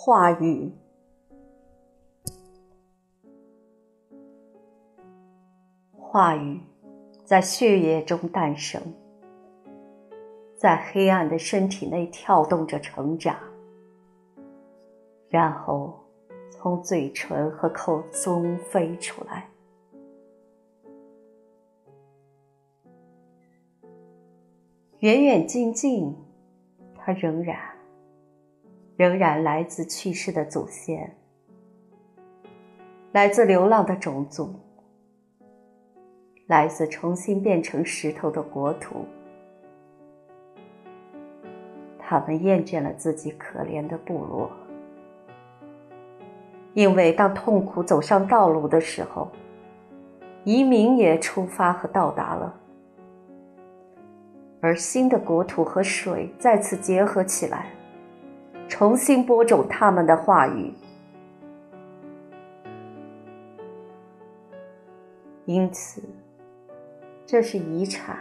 话语，话语在血液中诞生，在黑暗的身体内跳动着成长，然后从嘴唇和口中飞出来。远远近近，它仍然，仍然来自去世的祖先，来自流浪的种族，来自重新变成石头的国土。他们厌倦了自己可怜的部落，因为当痛苦走上道路的时候，移民也出发和到达了。而新的国土和水再次结合起来，重新播种他们的话语。因此，这是遗产，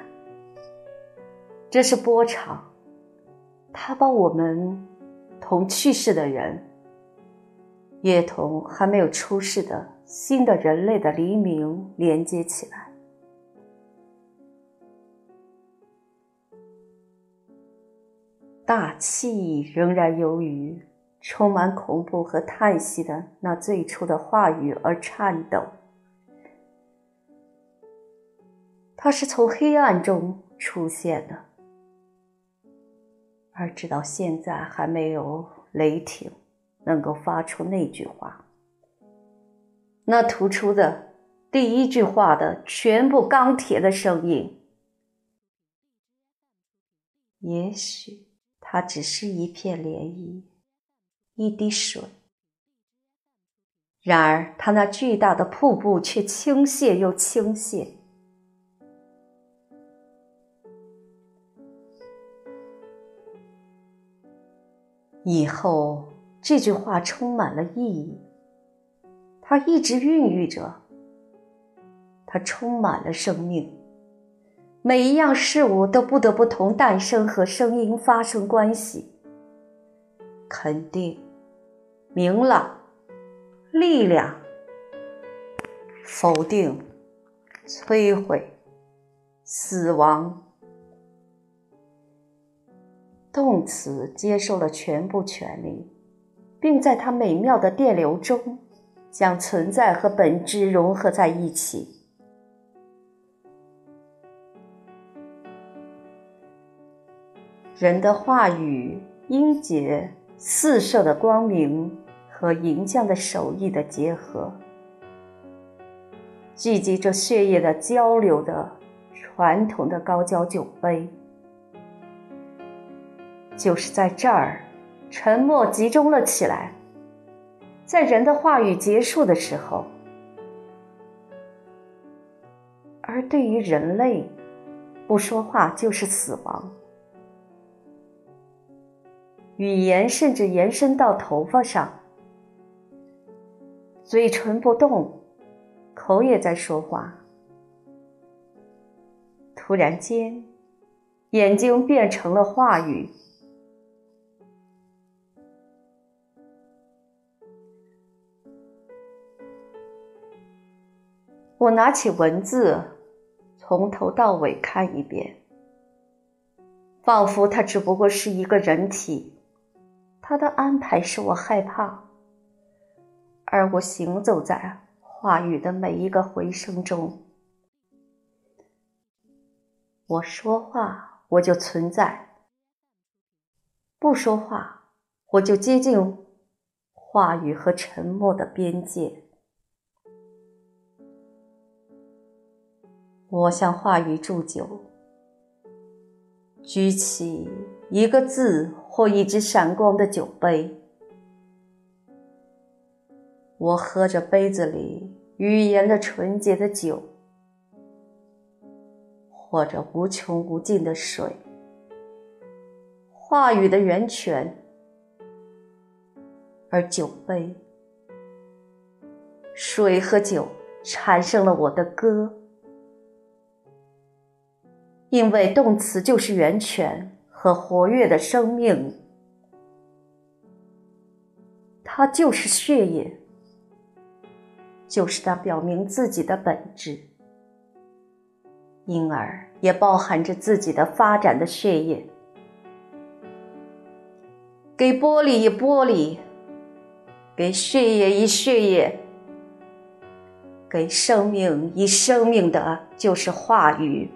这是波长。它把我们同去世的人，也同还没有出世的新的人类的黎明连接起来。大气仍然由于充满恐怖和叹息的那最初的话语而颤抖。它是从黑暗中出现的，而直到现在还没有雷霆能够发出那句话。那突出的第一句话的全部钢铁的声音，也许。它只是一片涟漪，一滴水。然而，它那巨大的瀑布却倾泻又倾泻。以后，这句话充满了意义。它一直孕育着，它充满了生命。每一样事物都不得不同诞生和声音发生关系。肯定、明朗、力量、否定、摧毁、死亡。动词接受了全部权利，并在它美妙的电流中，将存在和本质融合在一起。人的话语，音节、四射的光明和银匠的手艺的结合，聚集着血液的交流的传统的高脚酒杯，就是在这儿，沉默集中了起来。在人的话语结束的时候，而对于人类，不说话就是死亡。语言甚至延伸到头发上，嘴唇不动，口也在说话。突然间，眼睛变成了话语。我拿起文字，从头到尾看一遍，仿佛它只不过是一个人体。他的安排使我害怕，而我行走在话语的每一个回声中。我说话，我就存在；不说话，我就接近话语和沉默的边界。我向话语祝酒，举起一个字。或一只闪光的酒杯，我喝着杯子里语言的纯洁的酒，或者无穷无尽的水，话语的源泉，而酒杯、水和酒产生了我的歌，因为动词就是源泉。和活跃的生命，它就是血液，就是它表明自己的本质，因而也包含着自己的发展的血液。给玻璃以玻璃，给血液以血液。给生命以生命的，就是话语。